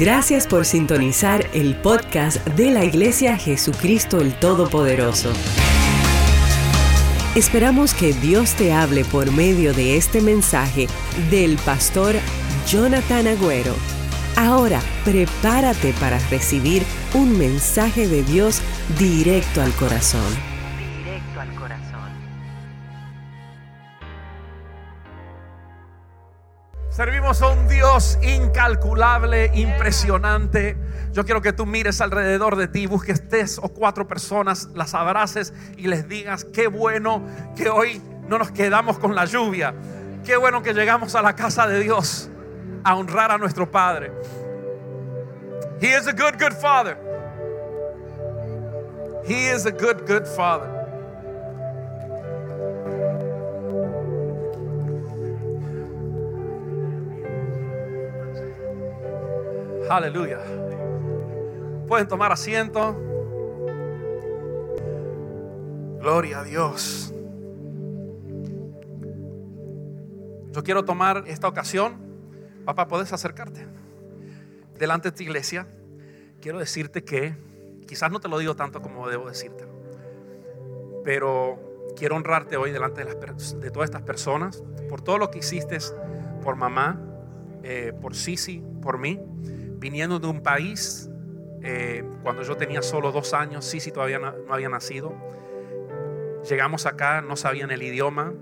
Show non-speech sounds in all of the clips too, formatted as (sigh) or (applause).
Gracias por sintonizar el podcast de la Iglesia Jesucristo el Todopoderoso. Esperamos que Dios te hable por medio de este mensaje del pastor Jonathan Agüero. Ahora, prepárate para recibir un mensaje de Dios directo al corazón. Directo al corazón. Servimos a un Dios incalculable, impresionante. Yo quiero que tú mires alrededor de ti, busques tres o cuatro personas, las abraces y les digas, qué bueno que hoy no nos quedamos con la lluvia. Qué bueno que llegamos a la casa de Dios a honrar a nuestro Padre. He is a good, good Father. He is a good, good Father. Aleluya. Pueden tomar asiento. Gloria a Dios. Yo quiero tomar esta ocasión. Papá, ¿puedes acercarte? Delante de tu iglesia. Quiero decirte que quizás no te lo digo tanto como debo decirte. Pero quiero honrarte hoy delante de, las, de todas estas personas por todo lo que hiciste por mamá, eh, por Sisi, por mí viniendo de un país, eh, cuando yo tenía solo dos años, sí, sí, todavía no, no había nacido. Llegamos acá, no sabían el idioma,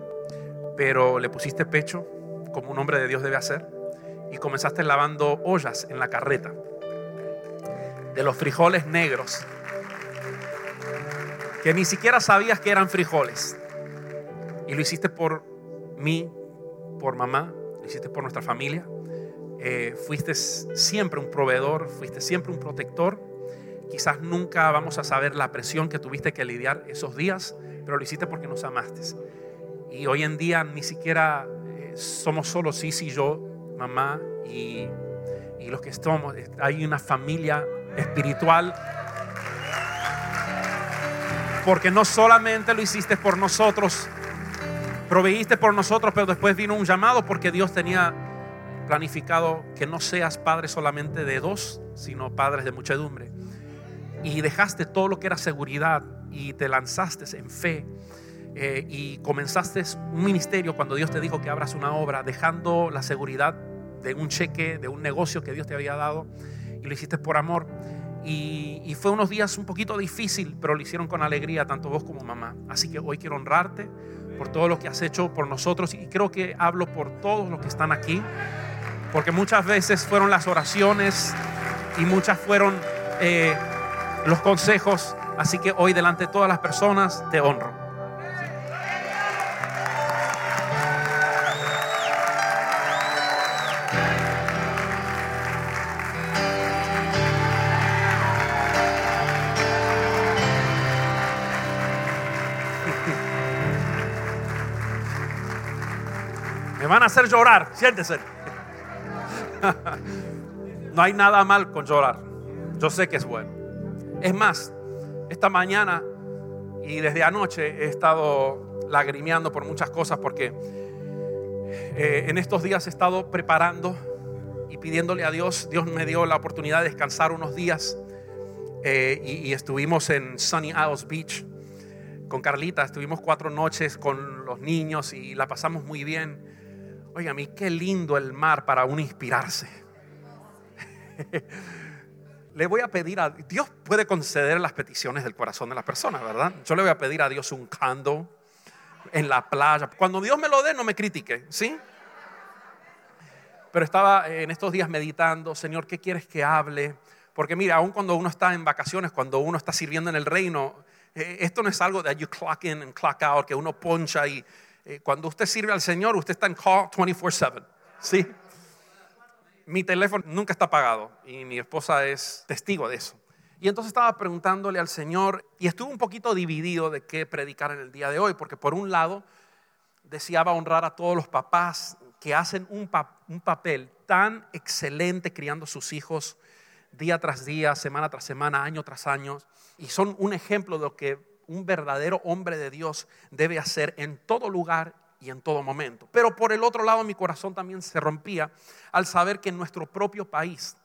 pero le pusiste pecho, como un hombre de Dios debe hacer, y comenzaste lavando ollas en la carreta de los frijoles negros, que ni siquiera sabías que eran frijoles. Y lo hiciste por mí, por mamá, lo hiciste por nuestra familia. Eh, fuiste siempre un proveedor, fuiste siempre un protector. Quizás nunca vamos a saber la presión que tuviste que lidiar esos días, pero lo hiciste porque nos amaste. Y hoy en día ni siquiera eh, somos solo Sisi y yo, mamá y, y los que estamos. Hay una familia espiritual. Porque no solamente lo hiciste por nosotros, proveíste por nosotros, pero después vino un llamado porque Dios tenía planificado que no seas padre solamente de dos, sino padres de muchedumbre. Y dejaste todo lo que era seguridad y te lanzaste en fe eh, y comenzaste un ministerio cuando Dios te dijo que abras una obra, dejando la seguridad de un cheque, de un negocio que Dios te había dado y lo hiciste por amor. Y, y, fue unos días un poquito difícil, pero lo hicieron con alegría, tanto vos como mamá. Así que hoy quiero honrarte por todo lo que has hecho por nosotros y creo que hablo por todos los que están aquí. Porque muchas veces fueron las oraciones y muchas fueron eh, los consejos. Así que hoy delante de todas las personas te honro. (laughs) Me van a hacer llorar, siéntese. (laughs) no hay nada mal con llorar. Yo sé que es bueno. Es más, esta mañana y desde anoche he estado lagrimeando por muchas cosas porque eh, en estos días he estado preparando y pidiéndole a Dios. Dios me dio la oportunidad de descansar unos días eh, y, y estuvimos en Sunny Isles Beach con Carlita. Estuvimos cuatro noches con los niños y la pasamos muy bien. Oiga, a mí qué lindo el mar para uno inspirarse. (laughs) le voy a pedir a Dios puede conceder las peticiones del corazón de la persona, ¿verdad? Yo le voy a pedir a Dios un cando en la playa. Cuando Dios me lo dé, no me critique, ¿sí? Pero estaba en estos días meditando, Señor, ¿qué quieres que hable? Porque mira, aun cuando uno está en vacaciones, cuando uno está sirviendo en el reino, eh, esto no es algo de you clock in and clock out, que uno poncha y eh, cuando usted sirve al Señor, usted está en call 24/7. ¿Sí? Mi teléfono nunca está apagado y mi esposa es testigo de eso. Y entonces estaba preguntándole al Señor y estuve un poquito dividido de qué predicar en el día de hoy, porque por un lado deseaba honrar a todos los papás que hacen un, un papel tan excelente criando sus hijos día tras día, semana tras semana, año tras año, y son un ejemplo de lo que un verdadero hombre de Dios debe hacer en todo lugar y en todo momento. Pero por el otro lado mi corazón también se rompía al saber que en nuestro propio país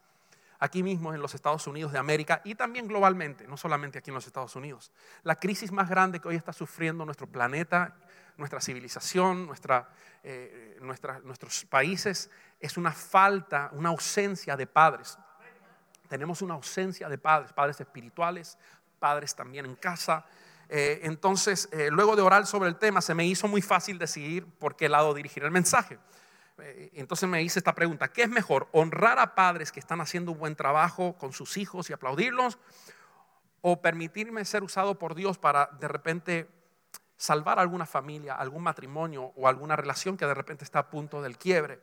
aquí mismo en los Estados Unidos de América y también globalmente, no solamente aquí en los Estados Unidos. La crisis más grande que hoy está sufriendo nuestro planeta, nuestra civilización, nuestra, eh, nuestros países, es una falta, una ausencia de padres. Tenemos una ausencia de padres, padres espirituales, padres también en casa. Eh, entonces, eh, luego de orar sobre el tema, se me hizo muy fácil decidir por qué lado dirigir el mensaje. Eh, Entonces me hice esta pregunta, ¿qué es mejor? ¿Honrar a padres que están haciendo un buen trabajo con sus hijos y aplaudirlos? ¿O permitirme ser usado por Dios para de repente salvar alguna familia, algún matrimonio o alguna relación que de repente está a punto del quiebre?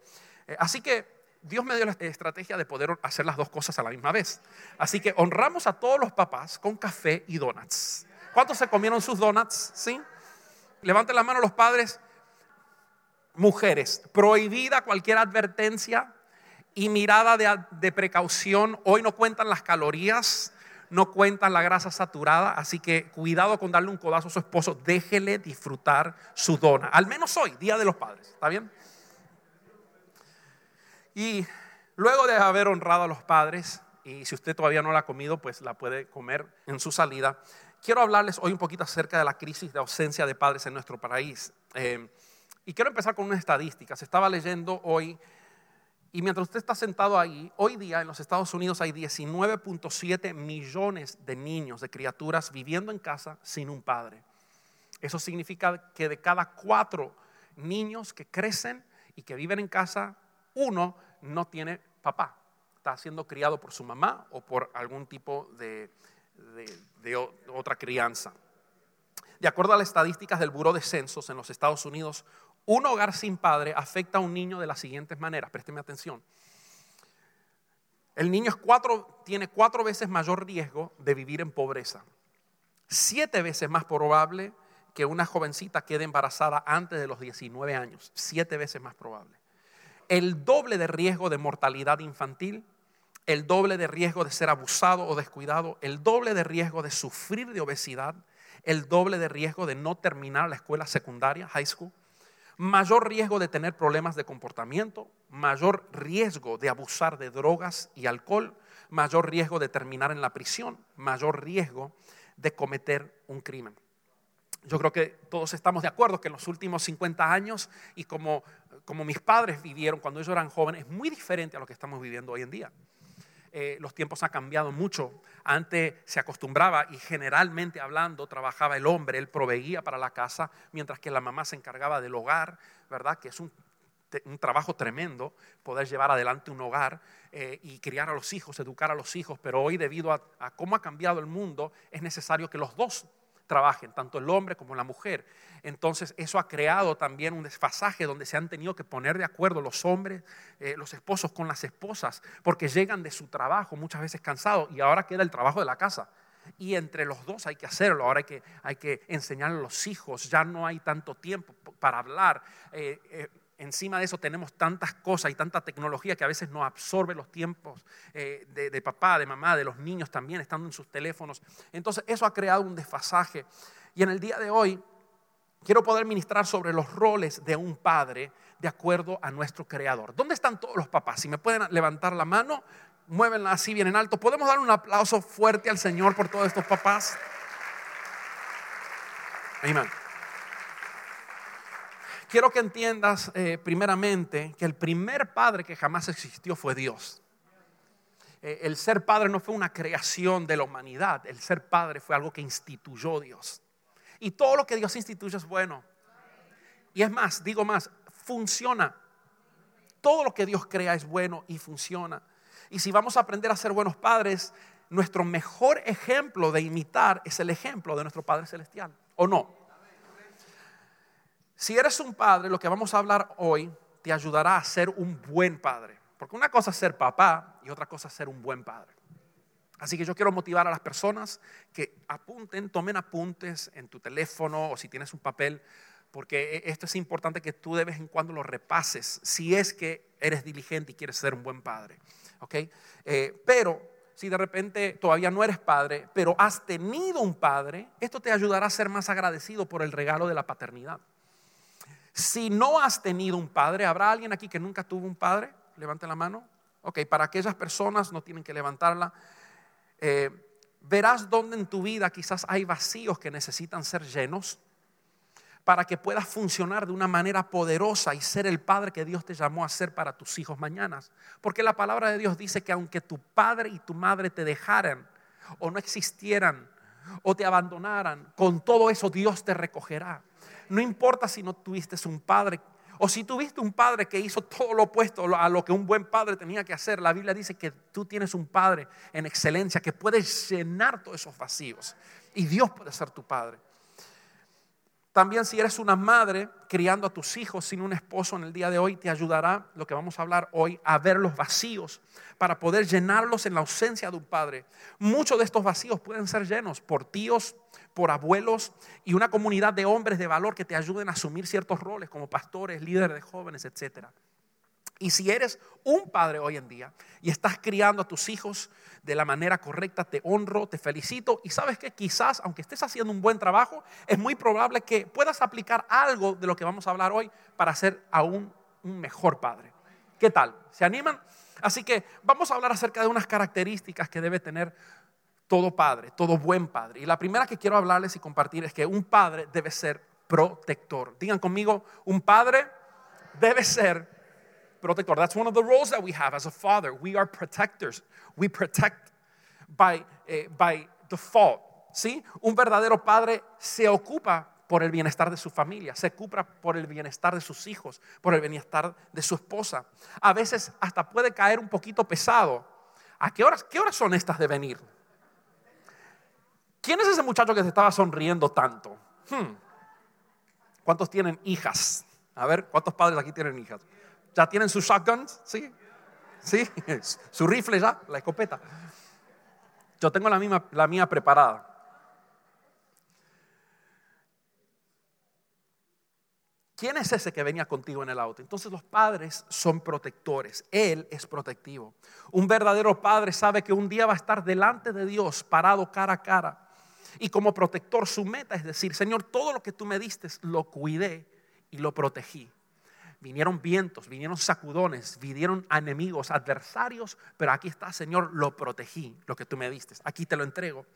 Así que Dios me dio la estrategia de poder hacer las dos cosas a la misma vez. Así que honramos a todos los papás con café y donuts. ¿Cuántos se comieron sus donuts? ¿Sí? Levanten la mano los padres. Mujeres, prohibida cualquier advertencia y mirada de, de precaución. Hoy no cuentan las calorías, no cuentan la grasa saturada, así que cuidado con darle un codazo a su esposo. Déjele disfrutar su dona. Al menos hoy, Día de los Padres. ¿Está bien? Y luego de haber honrado a los padres, y si usted todavía no la ha comido, pues la puede comer en su salida, quiero hablarles hoy un poquito acerca de la crisis de ausencia de padres en nuestro país. Eh, y quiero empezar con unas estadísticas. Estaba leyendo hoy, y mientras usted está sentado ahí, hoy día en los Estados Unidos hay 19.7 millones de niños, de criaturas viviendo en casa sin un padre. Eso significa que de cada cuatro niños que crecen y que viven en casa, uno no tiene papá. Está siendo criado por su mamá o por algún tipo de, de- otra crianza. De acuerdo a las estadísticas del Buró de Censos en los Estados Unidos, un hogar sin padre afecta a un niño de las siguientes maneras. Présteme atención. El niño es cuatro- tiene cuatro veces mayor riesgo de vivir en pobreza. Siete veces más probable que una jovencita quede embarazada antes de los 19 años. Siete veces más probable. El doble de riesgo de mortalidad infantil, el doble de riesgo de ser abusado o descuidado, el doble de riesgo de sufrir de obesidad, el doble de riesgo de no terminar la escuela secundaria, high school, mayor riesgo de tener problemas de comportamiento, mayor riesgo de abusar de drogas y alcohol, mayor riesgo de terminar en la prisión, mayor riesgo de cometer un crimen. Yo creo que todos estamos de acuerdo que en los últimos 50 años y como, como mis padres vivieron cuando ellos eran jóvenes, es muy diferente a lo que estamos viviendo hoy en día. Eh, los tiempos han cambiado mucho. Antes se acostumbraba y generalmente hablando trabajaba el hombre, él proveía para la casa, mientras que la mamá se encargaba del hogar, ¿verdad? Que es un, trabajo tremendo poder llevar adelante un hogar eh, y criar a los hijos, educar a los hijos, pero hoy debido a, a cómo ha cambiado el mundo, es necesario que los dos trabajen, tanto el hombre como la mujer. Entonces eso ha creado también un desfasaje donde se han tenido que poner de acuerdo los hombres, eh, los esposos con las esposas, porque llegan de su trabajo muchas veces cansados y ahora queda el trabajo de la casa. Y entre los dos hay que hacerlo, ahora hay que, hay que enseñar a los hijos, ya no hay tanto tiempo para hablar. eh, eh, encima de eso tenemos tantas cosas y tanta tecnología que a veces no absorbe los tiempos eh, de, de papá, de mamá, de los niños también, estando en sus teléfonos. Entonces eso ha creado un desfasaje. Y en el día de hoy quiero poder ministrar sobre los roles de un padre de acuerdo a nuestro creador. ¿Dónde están todos los papás? Si me pueden levantar la mano, muévenla así bien en alto. ¿Podemos dar un aplauso fuerte al Señor por todos estos papás? Amén. Quiero que entiendas eh, primeramente que el primer padre que jamás existió fue Dios. Eh, el ser padre no fue una creación de la humanidad, el ser padre fue algo que instituyó Dios. Y todo lo que Dios instituye es bueno. Y es más, digo más, funciona. Todo lo que Dios crea es bueno y funciona. Y si vamos a aprender a ser buenos padres, nuestro mejor ejemplo de imitar es el ejemplo de nuestro Padre Celestial. ¿O no? Si eres un padre, lo que vamos a hablar hoy te ayudará a ser un buen padre. Porque una cosa es ser papá y otra cosa es ser un buen padre. Así que yo quiero motivar a las personas que apunten, tomen apuntes en tu teléfono o si tienes un papel, porque e, esto es importante que tú de vez en cuando lo repases, si es que eres diligente y quieres ser un buen padre. ¿ok? Eh, pero si de repente todavía no eres padre, pero has tenido un padre, esto te ayudará a ser más agradecido por el regalo de la paternidad. Si no has tenido un padre, ¿habrá alguien aquí que nunca tuvo un padre? Levante la mano. Ok, para aquellas personas no tienen que levantarla. Eh, verás dónde en tu vida quizás hay vacíos que necesitan ser llenos para que puedas funcionar de una manera poderosa y ser el padre que Dios te llamó a ser para tus hijos mañanas. Porque la palabra de Dios dice que aunque tu padre y tu madre te dejaran o no existieran o te abandonaran, con todo eso Dios te recogerá. No importa si no tuviste un padre o si tuviste un padre que hizo todo lo opuesto a lo que un buen padre tenía que hacer, la Biblia dice que tú tienes un padre en excelencia que puede llenar todos esos vacíos. Y Dios puede ser tu padre. También si eres una madre criando a tus hijos sin un esposo en el día de hoy, te ayudará lo que vamos a hablar hoy a ver los vacíos para poder llenarlos en la ausencia de un padre. Muchos de estos vacíos pueden ser llenos por tíos, por abuelos y una comunidad de hombres de valor que te ayuden a asumir ciertos roles como pastores, líderes de jóvenes, etc. Y si eres un padre hoy en día y estás criando a tus hijos de la manera correcta, te honro, te felicito y sabes que quizás, aunque estés haciendo un buen trabajo, es muy probable que puedas aplicar algo de lo que vamos a hablar hoy para ser aún un mejor padre. ¿Qué tal? ¿Se animan? Así que vamos a hablar acerca de unas características que debe tener todo padre, todo buen padre. Y la primera que quiero hablarles y compartir es que un padre debe ser protector. Digan conmigo, un padre debe ser protector. That's one of the roles that we have as a father. We are protectors. We protect by, eh, by default. ¿sí? Un verdadero padre se ocupa por el bienestar de su familia, se ocupa por el bienestar de sus hijos, por el bienestar de su esposa. A veces hasta puede caer un poquito pesado. ¿A qué horas, qué horas son estas de venir? ¿Quién es ese muchacho que se estaba sonriendo tanto? Hmm. ¿Cuántos tienen hijas? A ver, ¿cuántos padres aquí tienen hijas? ¿Ya tienen sus shotguns? ¿Sí? ¿Sí? (laughs) ¿Su rifle ya? La escopeta. Yo tengo la, misma, la mía preparada. ¿Quién es ese que venía contigo en el auto? Entonces los padres son protectores. Él es protectivo. Un verdadero padre sabe que un día va a estar delante de Dios, parado cara a cara y como protector su meta es decir, Señor, todo lo que tú me diste lo cuidé y lo protegí. Vinieron vientos, vinieron sacudones, vinieron enemigos, adversarios, pero aquí está, Señor, lo protegí, lo que tú me diste. Aquí te lo entrego.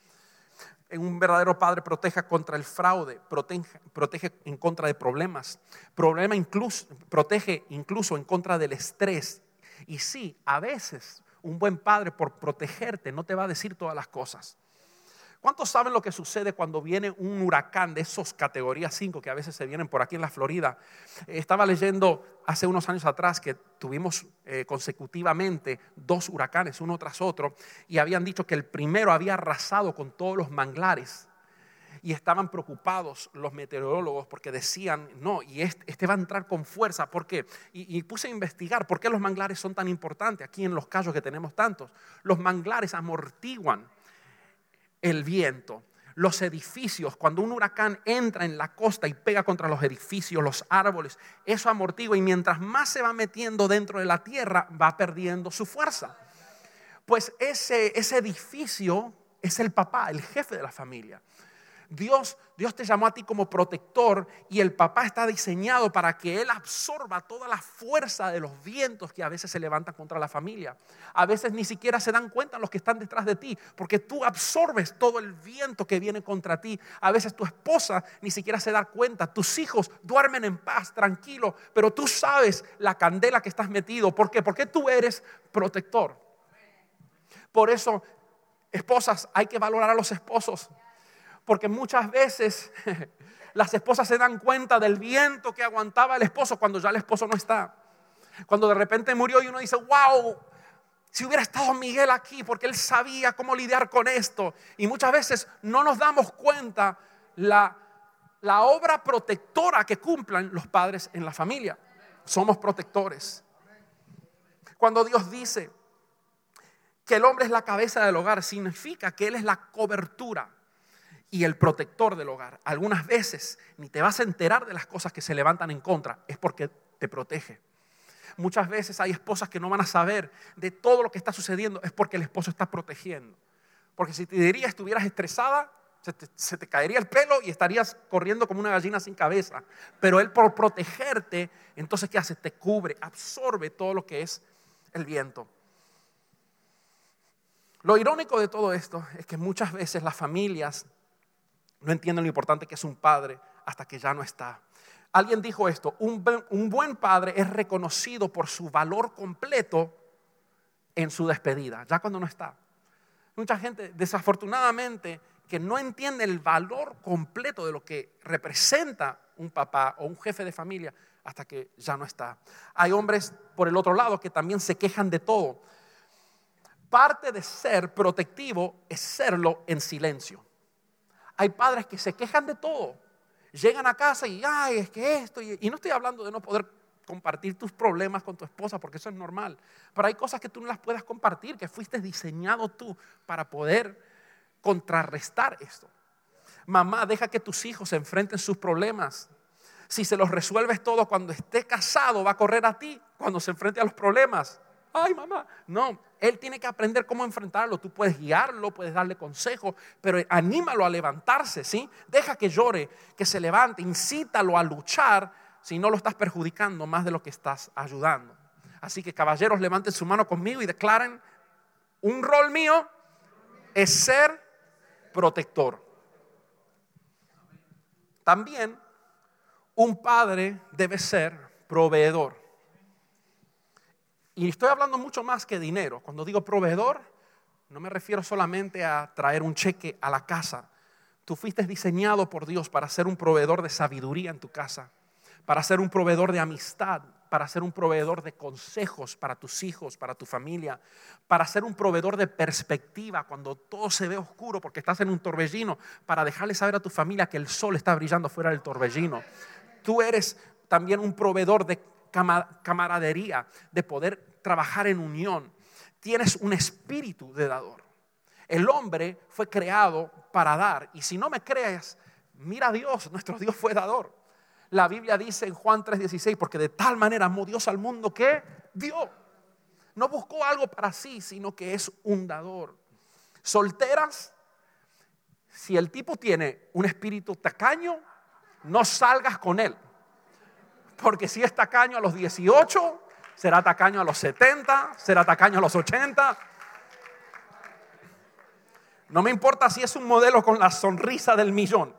Un verdadero padre protege contra el fraude, protege, protege en contra de problemas, problema incluso, protege incluso en contra del estrés. Y sí, a veces un buen padre por protegerte no te va a decir todas las cosas. ¿Cuántos saben lo que sucede cuando viene un huracán de esos categorías 5 que a veces se vienen por aquí en la Florida? Estaba leyendo hace unos años atrás que tuvimos eh, consecutivamente dos huracanes, uno tras otro, y habían dicho que el primero había arrasado con todos los manglares. Y estaban preocupados los meteorólogos porque decían, no, y este, este va a entrar con fuerza. ¿Por qué? Y, y puse a investigar por qué los manglares son tan importantes aquí en los callos que tenemos tantos. Los manglares amortiguan el viento. Los edificios, cuando un huracán entra en la costa y pega contra los edificios, los árboles, eso amortigua y mientras más se va metiendo dentro de la tierra, va perdiendo su fuerza. Pues ese, ese edificio es el papá, el jefe de la familia. Dios, Dios te llamó a ti como protector y el papá está diseñado para que Él absorba toda la fuerza de los vientos que a veces se levantan contra la familia. A veces ni siquiera se dan cuenta los que están detrás de ti, porque tú absorbes todo el viento que viene contra ti. A veces tu esposa ni siquiera se da cuenta. Tus hijos duermen en paz, tranquilo, pero tú sabes la candela que estás metido. ¿Por qué? Porque tú eres protector. Por eso, esposas, hay que valorar a los esposos. Porque muchas veces (laughs) las esposas se dan cuenta del viento que aguantaba el esposo cuando ya el esposo no está. Cuando de repente murió y uno dice, wow, si hubiera estado Miguel aquí, porque él sabía cómo lidiar con esto. Y muchas veces no nos damos cuenta la, la obra protectora que cumplan los padres en la familia. Somos protectores. Cuando Dios dice que el hombre es la cabeza del hogar, significa que Él es la cobertura y el protector del hogar. Algunas veces ni te vas a enterar de las cosas que se levantan en contra, es porque te protege. Muchas veces hay esposas que no van a saber de todo lo que está sucediendo, es porque el esposo está protegiendo. Porque si te diría estuvieras estresada, se te, se te, caería el pelo y estarías corriendo como una gallina sin cabeza. Pero él por protegerte, entonces ¿qué hace? Te cubre, absorbe todo lo que es el viento. Lo irónico de todo esto es que muchas veces las familias no entienden lo importante que es un padre hasta que ya no está. Alguien dijo esto, un, un buen padre es reconocido por su valor completo en su despedida, ya cuando no está. Mucha gente, desafortunadamente, que no entiende el valor completo de lo que representa un papá o un jefe de familia hasta que ya no está. Hay hombres por el otro lado que también se quejan de todo. Parte de ser protectivo es serlo en silencio. Hay padres que se quejan de todo llegan a casa y, ay, es que esto, y, no estoy hablando de no poder compartir tus problemas con tu esposa, porque eso es normal, pero hay cosas que tú no las puedas compartir, que fuiste diseñado tú para poder contrarrestar esto. Mamá, deja que tus hijos enfrenten sus problemas. Si se los resuelves todo cuando esté casado, va a correr a ti cuando se enfrente a los problemas ay mamá. No, él tiene que aprender cómo enfrentarlo. Tú puedes guiarlo, puedes darle consejo, pero anímalo a levantarse, ¿sí? Deja que llore, que se levante, incítalo a luchar si no lo estás perjudicando más de lo que estás ayudando. Así que caballeros, levanten su mano conmigo y declaren, un rol mío es ser protector. También un padre debe ser proveedor. Y estoy hablando mucho más que dinero. Cuando digo proveedor, no me refiero solamente a traer un cheque a la casa. Tú fuiste diseñado por Dios para ser un proveedor de sabiduría en tu casa, para ser un proveedor de amistad, para ser un proveedor de consejos para tus hijos, para tu familia, para ser un proveedor de perspectiva cuando todo se ve oscuro porque estás en un torbellino, para dejarle saber a tu familia que el sol está brillando fuera del torbellino. Tú eres también un proveedor de camaradería, de poder trabajar en unión. Tienes un espíritu de dador. El hombre fue creado para dar. Y si no me crees, mira a Dios, nuestro Dios fue dador. La Biblia dice en Juan 3:16, porque de tal manera amó Dios al mundo que dio. No buscó algo para sí, sino que es un dador. Solteras, si el tipo tiene un espíritu tacaño, no salgas con él. Porque si es tacaño a los 18, será tacaño a los 70, será tacaño a los 80. No me importa si es un modelo con la sonrisa del millón.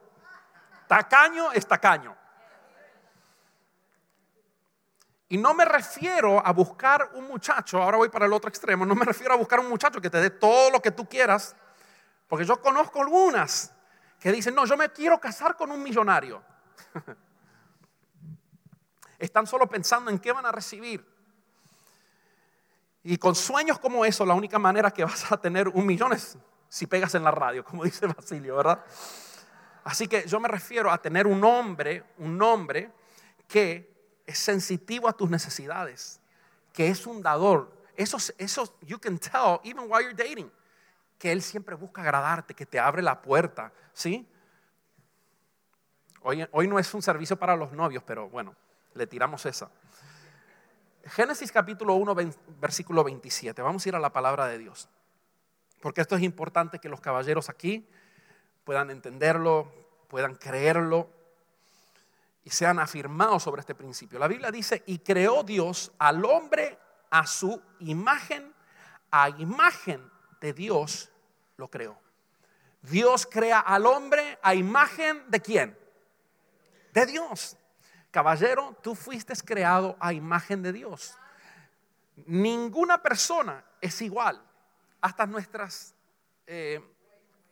Tacaño es tacaño. Y no me refiero a buscar un muchacho, ahora voy para el otro extremo, no me refiero a buscar un muchacho que te dé todo lo que tú quieras, porque yo conozco algunas que dicen, no, yo me quiero casar con un millonario. (laughs) Están solo pensando en qué van a recibir. Y con sueños como eso, la única manera que vas a tener un millón es si pegas en la radio, como (laughs) dice Basilio, ¿verdad? Así que yo me refiero a tener un hombre, un hombre que es sensitivo a tus necesidades, que es un dador. Eso, eso, you can tell, even while you're dating, que él siempre busca agradarte, que te abre la puerta, ¿sí? Hoy, hoy no es un servicio para los novios, pero bueno, le tiramos esa. Génesis capítulo 1, versículo 27. Vamos a ir a la palabra de Dios. Porque esto es importante que los caballeros aquí puedan entenderlo, puedan creerlo y sean afirmados sobre este principio. La Biblia dice, y creó Dios al hombre a su imagen, a imagen de Dios lo creó. Dios crea al hombre a imagen de quién? De Dios. Caballero, tú fuiste creado a imagen de Dios. Ninguna persona es igual. Hasta nuestras eh,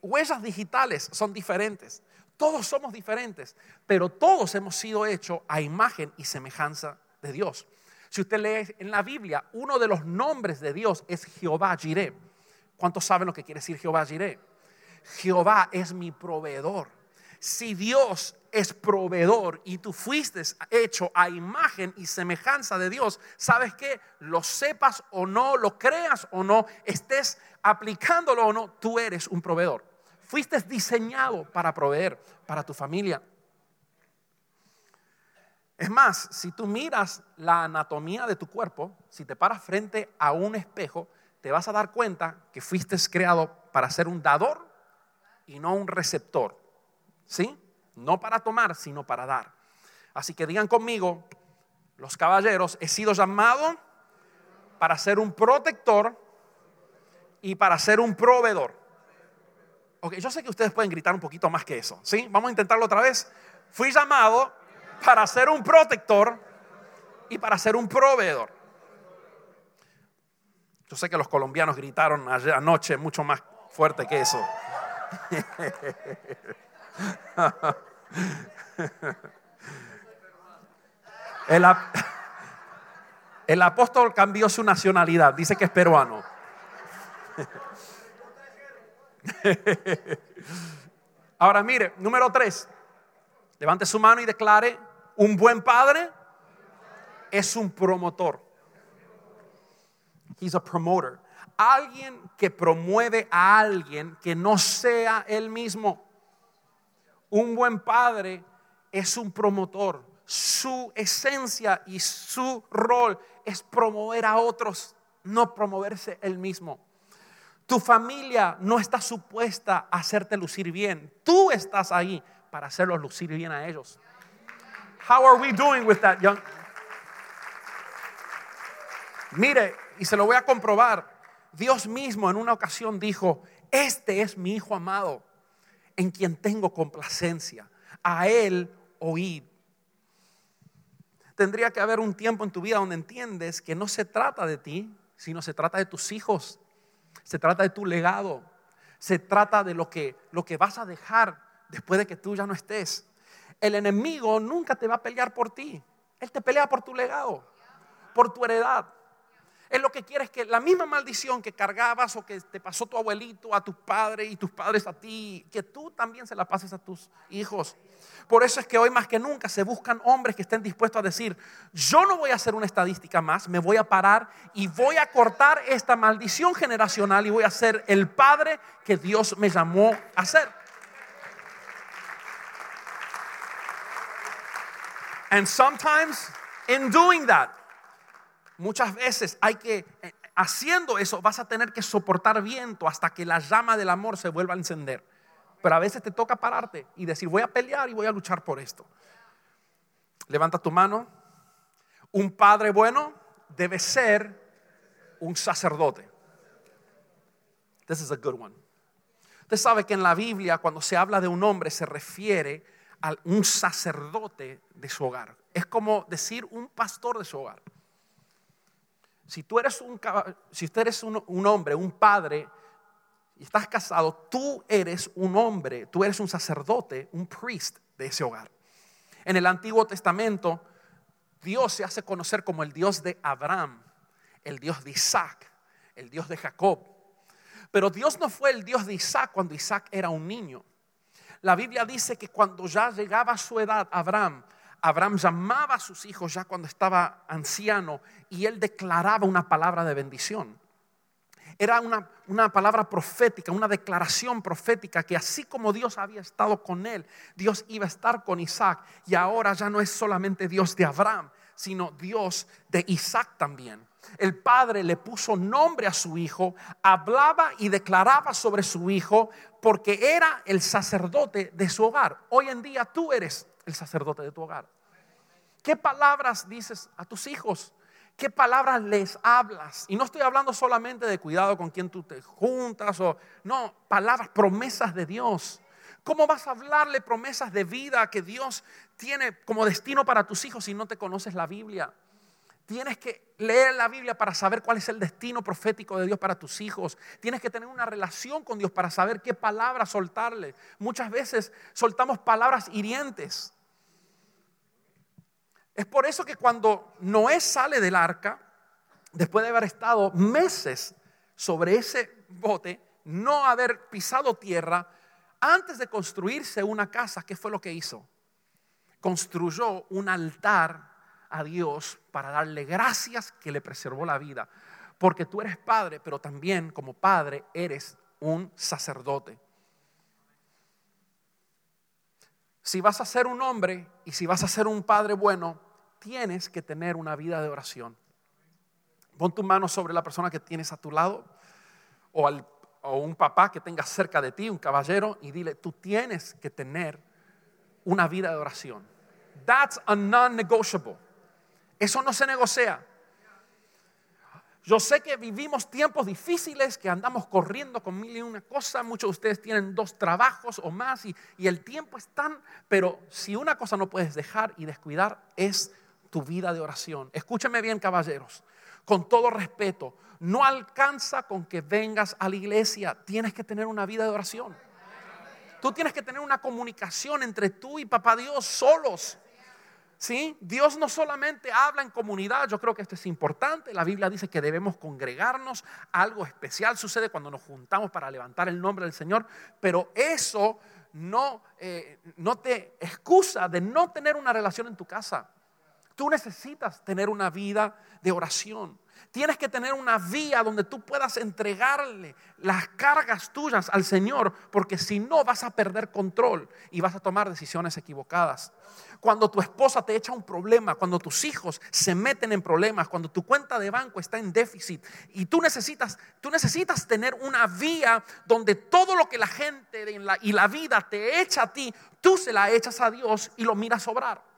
huellas digitales son diferentes. Todos somos diferentes, pero todos hemos sido hechos a imagen y semejanza de Dios. Si usted lee en la Biblia, uno de los nombres de Dios es Jehová Jireh. ¿Cuántos saben lo que quiere decir Jehová Jireh? Jehová es mi proveedor. Si Dios es proveedor y tú fuiste hecho a imagen y semejanza de Dios, ¿sabes que Lo sepas o no, lo creas o no, estés aplicándolo o no, tú eres un proveedor. Fuiste diseñado para proveer para tu familia. Es más, si tú miras la anatomía de tu cuerpo, si te paras frente a un espejo, te vas a dar cuenta que fuiste creado para ser un dador y no un receptor. ¿Sí? No para tomar, sino para dar. Así que digan conmigo, los caballeros, he sido llamado para ser un protector y para ser un proveedor. Ok, yo sé que ustedes pueden gritar un poquito más que eso, ¿sí? Vamos a intentarlo otra vez. Fui llamado para ser un protector y para ser un proveedor. Yo sé que los colombianos gritaron ayer anoche mucho más fuerte que eso. (laughs) (laughs) (laughs) El, apóstol cambió su nacionalidad, dice que es peruano. (laughs) Ahora mire, número tres, levante su mano y declare, un buen padre es un promotor. He's a promoter. Alguien que promueve a alguien que no sea él mismo. Un buen padre es un promotor. Su esencia y su rol es promover a otros, no promoverse él mismo. Tu familia no está supuesta a hacerte lucir bien. Tú estás ahí para hacerlos lucir bien a ellos. How are we doing with that, young? Mire, y se lo voy a comprobar. Dios mismo en una ocasión dijo, este es mi Hijo amado, en quien tengo complacencia. A Él oíd. Tendría que haber un tiempo en tu vida donde entiendes que no se trata de ti, sino se trata de tus hijos, se trata de tu legado, se trata de lo que, lo que vas a dejar después de que tú ya no estés. El enemigo nunca te va a pelear por ti, él te pelea por tu legado, por tu heredad. Él lo que quiere es que la misma maldición que cargabas o que te pasó tu abuelito a tus padres y tus padres a ti, que tú también se la pases a tus hijos. Por eso es que hoy más que nunca se buscan hombres que estén dispuestos a decir, yo no voy a hacer una estadística más, me voy a parar y voy a cortar esta maldición generacional y voy a ser el padre que Dios me llamó a ser. And sometimes in doing that, muchas veces hay que, eh, haciendo eso, vas a tener que soportar viento hasta que la llama del amor se vuelva a encender. Pero a veces te toca pararte y decir, voy a pelear y voy a luchar por esto. Levanta tu mano. Un padre bueno debe ser un sacerdote. This is a good one. Usted sabe que en la Biblia cuando se habla de un hombre se refiere a un sacerdote de su hogar. Es como decir un pastor de su hogar. Si tú eres un, si usted eres un, un hombre, un padre, y estás casado, tú eres un hombre, tú eres un sacerdote, un priest de ese hogar. En el Antiguo Testamento, Dios se hace conocer como el Dios de Abraham, el Dios de Isaac, el Dios de Jacob. Pero Dios no fue el Dios de Isaac cuando Isaac era un niño. La Biblia dice que cuando ya llegaba a su edad, Abraham, Abraham llamaba a sus hijos ya cuando estaba anciano y él declaraba una palabra de bendición. Era una, una, palabra profética, una declaración profética que así como Dios había estado con él, Dios iba a estar con Isaac. Y ahora ya no es solamente Dios de Abraham, sino Dios de Isaac también. El padre le puso nombre a su hijo, hablaba y declaraba sobre su hijo porque era el sacerdote de su hogar. Hoy en día tú eres el sacerdote de tu hogar. ¿Qué palabras dices a tus hijos? ¿Qué palabras les hablas? Y no estoy hablando solamente de cuidado con quien tú te juntas o no, palabras, promesas de Dios. ¿Cómo vas a hablarle promesas de vida que Dios tiene como destino para tus hijos si no te conoces la Biblia? Tienes que leer la Biblia para saber cuál es el destino profético de Dios para tus hijos. Tienes que tener una relación con Dios para saber qué palabras soltarle. Muchas veces soltamos palabras hirientes. Es por eso que cuando Noé sale del arca, después de haber estado meses sobre ese bote, no haber pisado tierra, antes de construirse una casa, ¿qué fue lo que hizo? Construyó un altar a Dios para darle gracias que le preservó la vida. Porque tú eres padre, pero también como padre eres un sacerdote. Si vas a ser un hombre y si vas a ser un padre bueno, tienes que tener una vida de oración. Pon tu mano sobre la persona que tienes a tu lado o, al, o un papá que tengas cerca de ti, un caballero, y dile, tú tienes que tener una vida de oración. That's a non-negotiable. Eso no se negocia. Yo sé que vivimos tiempos difíciles, que andamos corriendo con mil y una cosas. Muchos de ustedes tienen dos trabajos o más y, el tiempo es tan... Pero si una cosa no puedes dejar y descuidar es tu vida de oración. Escúchame bien, caballeros. Con todo respeto, no alcanza con que vengas a la iglesia. Tienes que tener una vida de oración. Tú tienes que tener una comunicación entre tú y papá Dios solos. ¿Sí? Dios no solamente habla en comunidad, yo creo que esto es importante. La Biblia dice que debemos congregarnos. Algo especial sucede cuando nos juntamos para levantar el nombre del Señor, pero eso no, eh, no te excusa de no tener una relación en tu casa. Tú necesitas tener una vida de oración. Tienes que tener una vía donde tú puedas entregarle las cargas tuyas al Señor, porque si no vas a perder control y vas a tomar decisiones equivocadas. Cuando tu esposa te echa un problema, cuando tus hijos se meten en problemas, cuando tu cuenta de banco está en déficit y tú necesitas, tú necesitas tener una vía donde todo lo que la gente y la vida te echa a ti, tú se la echas a Dios y lo miras obrar.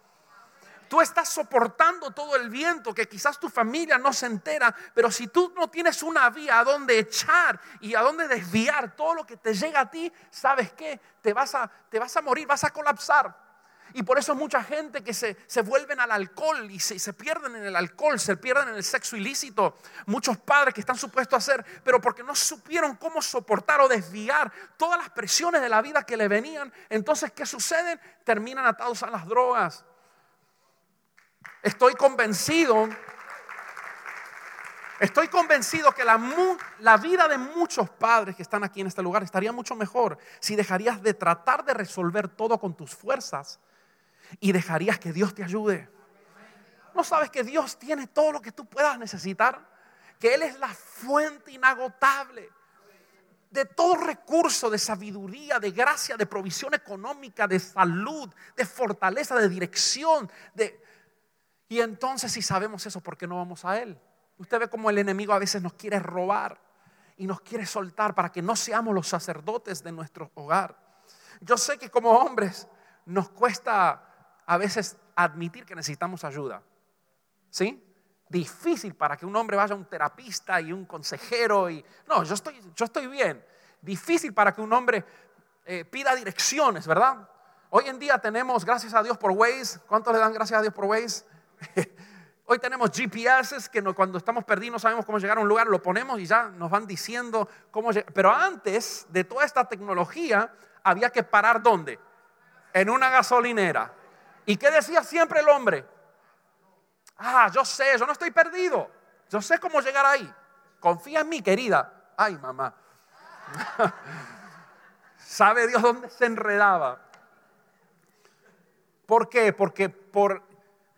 Tú estás soportando todo el viento que quizás tu familia no se entera, pero si tú no tienes una vía a donde echar y a donde desviar todo lo que te llega a ti, ¿sabes qué? Te vas a, te vas a morir, vas a colapsar. Y por eso mucha gente que se, se vuelven al alcohol y se, se, pierden en el alcohol, se pierden en el sexo ilícito. Muchos padres que están supuestos a hacer, pero porque no supieron cómo soportar o desviar todas las presiones de la vida que le venían. Entonces, ¿qué sucede? Terminan atados a las drogas Estoy convencido, estoy convencido que la, la, vida de muchos padres que están aquí en este lugar estaría mucho mejor si dejarías de tratar de resolver todo con tus fuerzas y dejarías que Dios te ayude. ¿No sabes que Dios tiene todo lo que tú puedas necesitar? Que Él es la fuente inagotable de todo recurso de sabiduría, de gracia, de provisión económica, de salud, de fortaleza, de dirección, de, y entonces si sabemos eso, ¿por qué no vamos a Él? Usted ve cómo el enemigo a veces nos quiere robar y nos quiere soltar para que no seamos los sacerdotes de nuestro hogar. Yo sé que como hombres nos cuesta a veces admitir que necesitamos ayuda. ¿Sí? Difícil para que un hombre vaya a un terapista y un consejero y no, yo estoy, yo estoy bien. Difícil para que un hombre eh, pida direcciones, ¿verdad? Hoy en día tenemos, gracias a Dios por Waze, ¿cuántos le dan gracias a Dios por Waze? (laughs) Hoy tenemos GPS que cuando estamos perdidos no sabemos cómo llegar a un lugar, lo ponemos y ya nos van diciendo cómo llegar. Pero antes de toda esta tecnología había que parar ¿dónde? En una gasolinera. ¿Y qué decía siempre el hombre? Ah, yo sé, yo no estoy perdido. Yo sé cómo llegar ahí. Confía en mí, querida. Ay, mamá. (laughs) ¿Sabe Dios dónde se enredaba? ¿Por qué? Porque por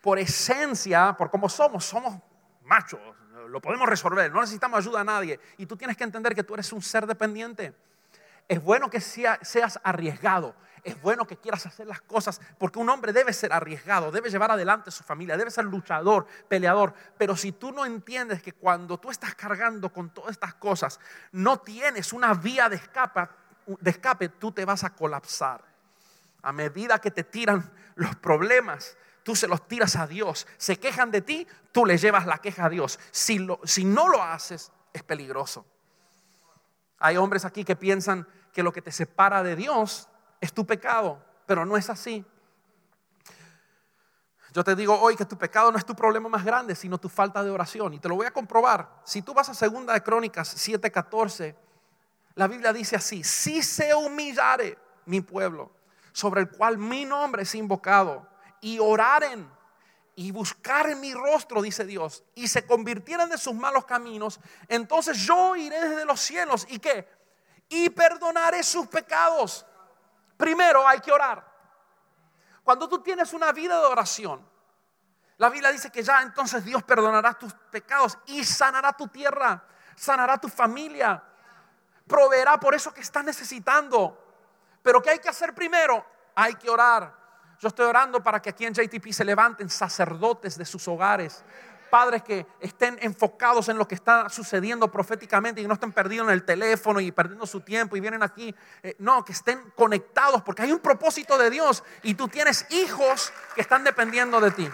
por esencia, por cómo somos, somos machos, lo podemos resolver, no necesitamos ayuda a nadie. Y tú tienes que entender que tú eres un ser dependiente. Es bueno que seas arriesgado, es bueno que quieras hacer las cosas, porque un hombre debe ser arriesgado, debe llevar adelante su familia, debe ser luchador, peleador. Pero si tú no entiendes que cuando tú estás cargando con todas estas cosas, no tienes una vía de escape tú te vas a colapsar. A medida que te tiran los problemas, tú se los tiras a Dios. Se quejan de ti, tú le llevas la queja a Dios. Si, si no lo haces, es peligroso. Hay hombres aquí que piensan que lo que te separa de Dios es tu pecado, pero no es así. Yo te digo hoy que tu pecado no es tu problema más grande, sino tu falta de oración. Y te lo voy a comprobar. Si tú vas a Segunda de Crónicas 7:14, la Biblia dice así: Si se humillare mi pueblo, sobre el cual mi nombre es invocado, y oraren y buscaren mi rostro, dice Dios, y se convirtieran de sus malos caminos, entonces yo iré desde los cielos y qué? Y perdonaré sus pecados. Primero hay que orar. Cuando tú tienes una vida de oración, la Biblia dice que ya entonces Dios perdonará tus pecados y sanará tu tierra, sanará tu familia, proveerá por eso que estás necesitando. Pero ¿qué hay que hacer primero? Hay que orar. Yo estoy orando para que aquí en JTP se levanten sacerdotes de sus hogares, padres que estén enfocados en lo que está sucediendo proféticamente y no estén perdidos en el teléfono y perdiendo su tiempo y vienen aquí. Eh, no, que estén conectados porque hay un propósito de Dios y tú tienes hijos que están dependiendo de ti.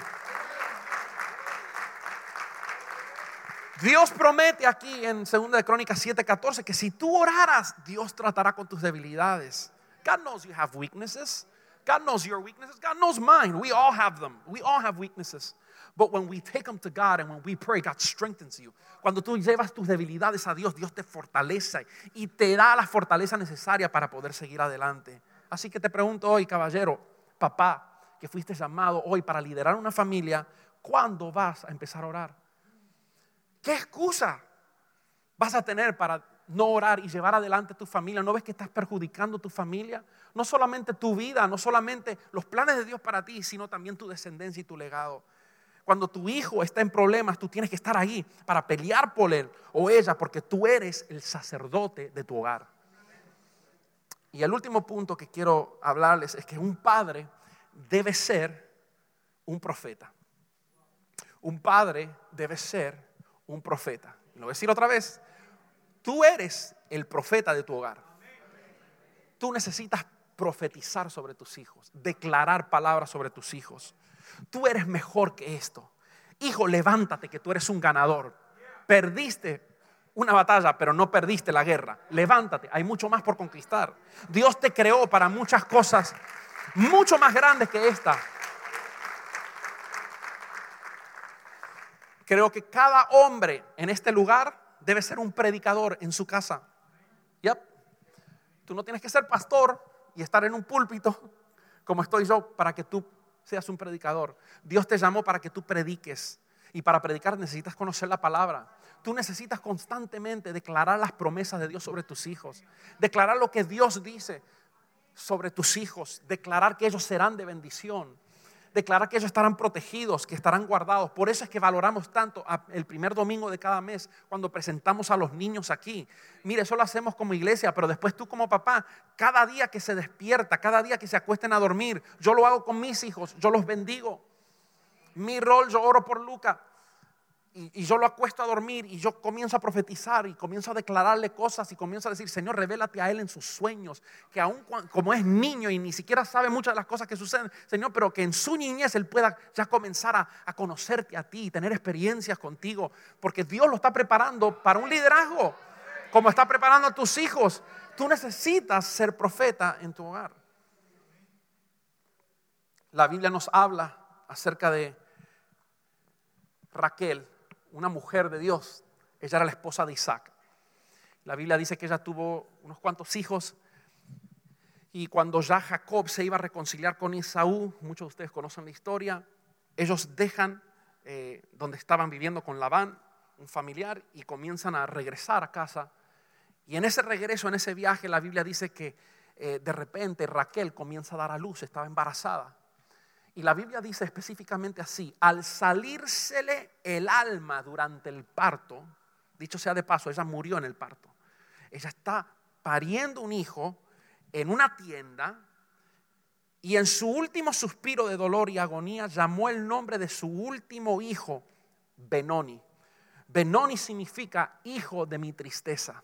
Dios promete aquí en 2 de Crónicas 7:14 que si tú oraras, Dios tratará con tus debilidades. God knows you have weaknesses. God knows your weaknesses. God knows mine. We all have them. We all have weaknesses. But when we take them to God and when we pray, God strengthens you. Cuando tú llevas tus debilidades a Dios, Dios te fortalece y te da la fortaleza necesaria para poder seguir adelante. Así que te pregunto hoy, caballero, papá, que fuiste llamado hoy para liderar una familia, ¿cuándo vas a empezar a orar? ¿Qué excusa vas a tener para no orar y llevar adelante tu familia? ¿No ves que estás perjudicando tu familia? No solamente tu vida, no solamente los planes de Dios para ti, sino también tu descendencia y tu legado. Cuando tu hijo está en problemas, tú tienes que estar ahí para pelear por él o ella, porque tú eres el sacerdote de tu hogar. Y el último punto que quiero hablarles es que un padre debe ser un profeta. Un padre debe ser un profeta. Lo voy a decir otra vez. Tú eres el profeta de tu hogar. Tú necesitas profetizar sobre tus hijos, declarar palabras sobre tus hijos. Tú eres mejor que esto. Hijo, levántate que tú eres un ganador. Perdiste una batalla, pero no perdiste la guerra. Levántate, hay mucho más por conquistar. Dios te creó para muchas cosas mucho más grandes que esta. Creo que cada hombre en este lugar debe ser un predicador en su casa. Yep. Tú no tienes que ser pastor y estar en un púlpito como estoy yo para que tú seas un predicador. Dios te llamó para que tú prediques. Y para predicar necesitas conocer la palabra. Tú necesitas constantemente declarar las promesas de Dios sobre tus hijos. Declarar lo que Dios dice sobre tus hijos. Declarar que ellos serán de bendición declarar que ellos estarán protegidos, que estarán guardados. Por eso es que valoramos tanto el primer domingo de cada mes cuando presentamos a los niños aquí. Mire, eso lo hacemos como iglesia, pero después tú como papá, cada día que se despierta, cada día que se acuesten a dormir, yo lo hago con mis hijos, yo los bendigo. Mi rol, yo oro por Luca, y, yo lo acuesto a dormir y yo comienzo a profetizar y comienzo a declararle cosas y comienzo a decir, Señor, revélate a Él en sus sueños, que aún como es niño y ni siquiera sabe muchas de las cosas que suceden, Señor, pero que en su niñez Él pueda ya comenzar a, conocerte a ti, tener experiencias contigo, porque Dios lo está preparando para un liderazgo, como está preparando a tus hijos. Tú necesitas ser profeta en tu hogar. La Biblia nos habla acerca de Raquel, una mujer de Dios. Ella era la esposa de Isaac. La Biblia dice que ella tuvo unos cuantos hijos y cuando ya Jacob se iba a reconciliar con Esaú, muchos de ustedes conocen la historia, ellos dejan eh, donde estaban viviendo con Labán, un familiar, y comienzan a regresar a casa. Y en ese regreso, en ese viaje, la Biblia dice que eh, de repente Raquel comienza a dar a luz, estaba embarazada. Y la Biblia dice específicamente así, al salírsele el alma durante el parto, dicho sea de paso, ella murió en el parto. Ella está pariendo un hijo en una tienda y en su último suspiro de dolor y agonía llamó el nombre de su último hijo Benoni. Benoni significa hijo de mi tristeza.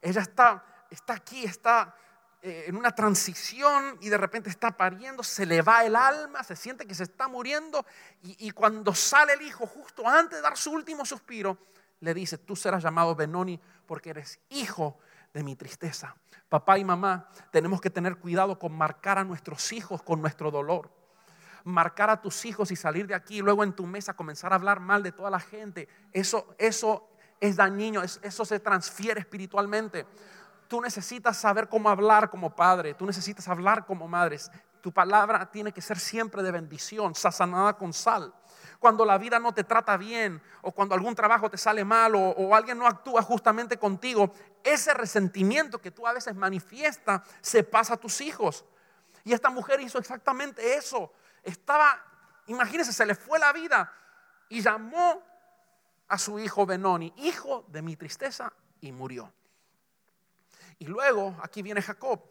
Ella está, está aquí, está eh, en una transición y de repente está pariendo, se le va el alma, se siente que se está muriendo y, cuando sale el hijo justo antes de dar su último suspiro, le dice, tú serás llamado Benoni porque eres hijo de mi tristeza. Papá y mamá, tenemos que tener cuidado con marcar a nuestros hijos con nuestro dolor. Marcar a tus hijos y salir de aquí luego en tu mesa comenzar a hablar mal de toda la gente. Eso, eso es dañino, eso se transfiere espiritualmente. Tú necesitas saber cómo hablar como padre, tú necesitas hablar como madres. Tu palabra tiene que ser siempre de bendición, sazonada con sal. Cuando la vida no te trata bien o cuando algún trabajo te sale mal o, alguien no actúa justamente contigo, ese resentimiento que tú a veces manifiestas se pasa a tus hijos. Y esta mujer hizo exactamente eso. Estaba, imagínense, se le fue la vida y llamó a su hijo Benoni, hijo de mi tristeza, y murió. Y luego aquí viene Jacob.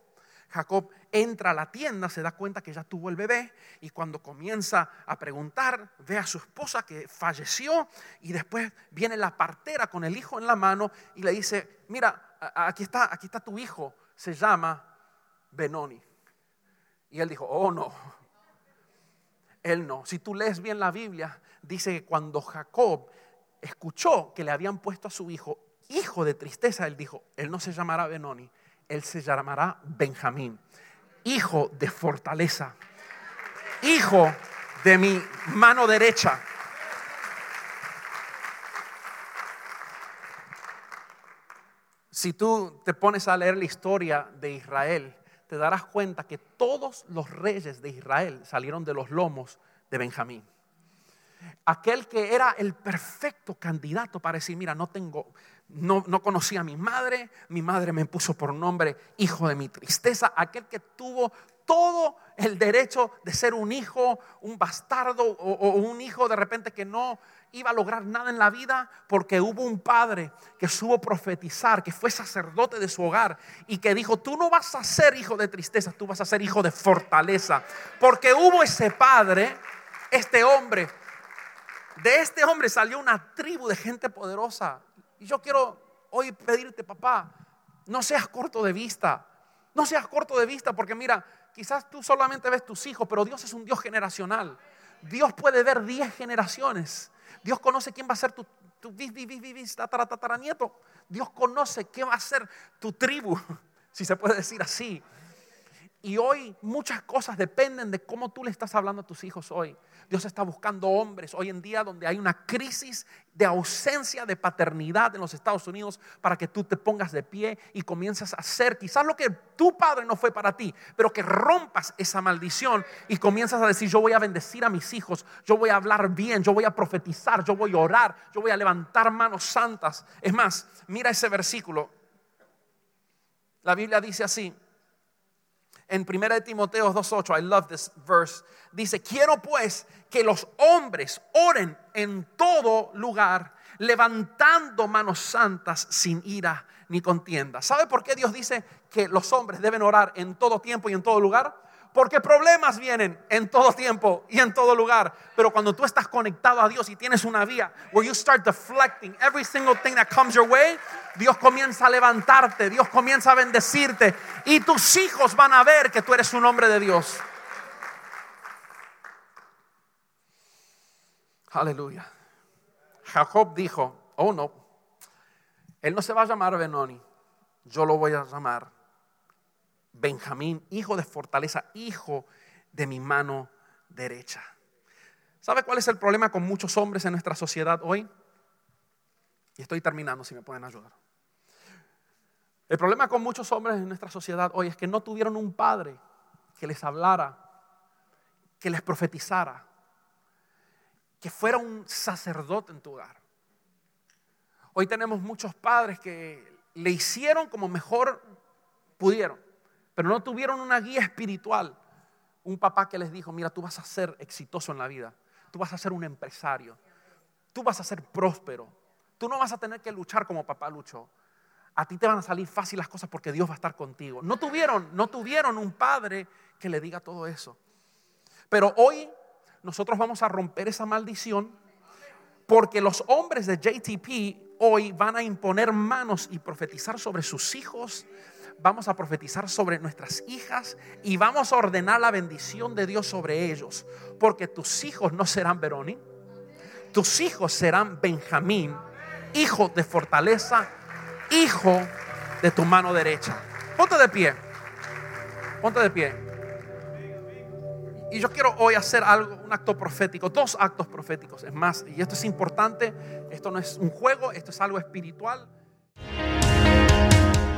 Jacob entra a la tienda, se da cuenta que ya tuvo el bebé y cuando comienza a preguntar, ve a su esposa que falleció y después viene la partera con el hijo en la mano y le dice, mira, aquí está, aquí está tu hijo, se llama Benoni. Y él dijo, oh no, él no. Si tú lees bien la Biblia, dice que cuando Jacob escuchó que le habían puesto a su hijo hijo de tristeza, él dijo, él no se llamará Benoni, él se llamará Benjamín, hijo de fortaleza, hijo de mi mano derecha. Si tú te pones a leer la historia de Israel, te darás cuenta que todos los reyes de Israel salieron de los lomos de Benjamín. Aquel que era el perfecto candidato para decir, mira, no tengo, no, no conocí a mi madre, mi madre me puso por nombre hijo de mi tristeza, aquel que tuvo todo el derecho de ser un hijo, un bastardo o, o, un hijo de repente que no iba a lograr nada en la vida porque hubo un padre que supo profetizar, que fue sacerdote de su hogar y que dijo, tú no vas a ser hijo de tristeza, tú vas a ser hijo de fortaleza. Porque hubo ese padre, este hombre, de este hombre salió una tribu de gente poderosa. Yo quiero hoy pedirte, papá, no seas corto de vista. No seas corto de vista porque mira, quizás tú solamente ves tus hijos, pero Dios es un Dios generacional. Dios puede ver 10 generaciones. Dios conoce quién va a ser tu, tu. Dios conoce quién va a ser tu tribu, (laughs) si se puede decir así. Y hoy muchas cosas dependen de cómo tú le estás hablando a tus hijos hoy. Dios está buscando hombres hoy en día donde hay una crisis de ausencia de paternidad en los Estados Unidos para que tú te pongas de pie y comiences a hacer quizás lo que tu padre no fue para ti, pero que rompas esa maldición y comienzas a decir, yo voy a bendecir a mis hijos, yo voy a hablar bien, yo voy a profetizar, yo voy a orar, yo voy a levantar manos santas. Es más, mira ese versículo. La Biblia dice así, en 1 Timoteo 2.8, I love this verse, dice, quiero pues que los hombres oren en todo lugar, levantando manos santas sin ira ni contienda. ¿Sabe por qué Dios dice que los hombres deben orar en todo tiempo y en todo lugar? Porque problemas vienen en todo tiempo y en todo lugar. Pero cuando tú estás conectado a Dios y tienes una vía where you start deflecting every single thing that comes your way, Dios comienza a levantarte, Dios comienza a bendecirte y tus hijos van a ver que tú eres un hombre de Dios. Aleluya. Jacob dijo, oh no, él no se va a llamar Benoni, yo lo voy a llamar Benjamín, hijo de fortaleza, hijo de mi mano derecha. ¿Sabe cuál es el problema con muchos hombres en nuestra sociedad hoy? Y estoy terminando, si me pueden ayudar. El problema con muchos hombres en nuestra sociedad hoy es que no tuvieron un padre que les hablara, que les profetizara, que fuera un sacerdote en tu hogar. Hoy tenemos muchos padres que le hicieron como mejor pudieron pero no tuvieron una guía espiritual. Un papá que les dijo, mira, tú vas a ser exitoso en la vida, tú vas a ser un empresario, tú vas a ser próspero, tú no vas a tener que luchar como papá luchó. A ti te van a salir fácil las cosas porque Dios va a estar contigo. No tuvieron, no tuvieron un padre que le diga todo eso. Pero hoy nosotros vamos a romper esa maldición porque los hombres de JTP hoy van a imponer manos y profetizar sobre sus hijos, vamos a profetizar sobre nuestras hijas y vamos a ordenar la bendición de Dios sobre ellos. Porque tus hijos no serán Veroni, tus hijos serán Benjamín, hijo de fortaleza, hijo de tu mano derecha. Ponte de pie, ponte de pie. Y yo quiero hoy hacer algo, un acto profético, dos actos proféticos. Es más, y esto es importante, esto no es un juego, esto es algo espiritual.